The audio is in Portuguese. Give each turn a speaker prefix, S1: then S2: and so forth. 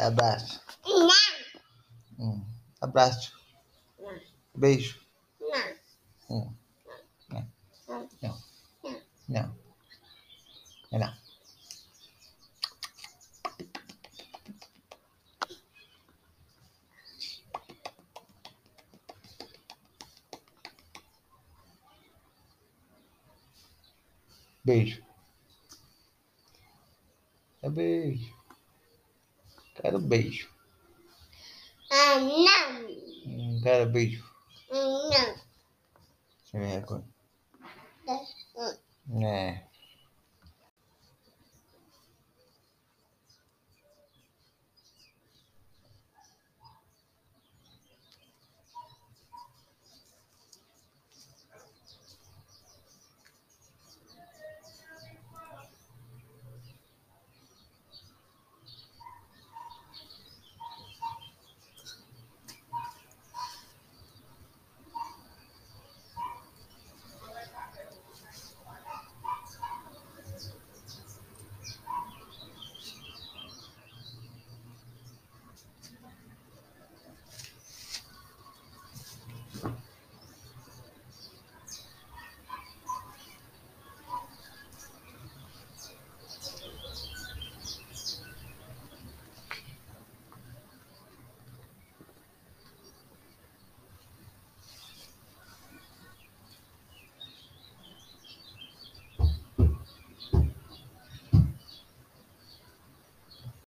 S1: Abraço.
S2: Não.
S1: Hum. Abraço.
S2: Não.
S1: Beijo.
S2: Não.
S1: Hum.
S2: Não.
S1: Não. Não. Não. Não. Não. Beijo. É beijo. Quero beijo.
S2: Ah, não.
S1: Hum, quero beijo.
S2: Hum, não.
S1: Você me
S2: reconhece?
S1: É.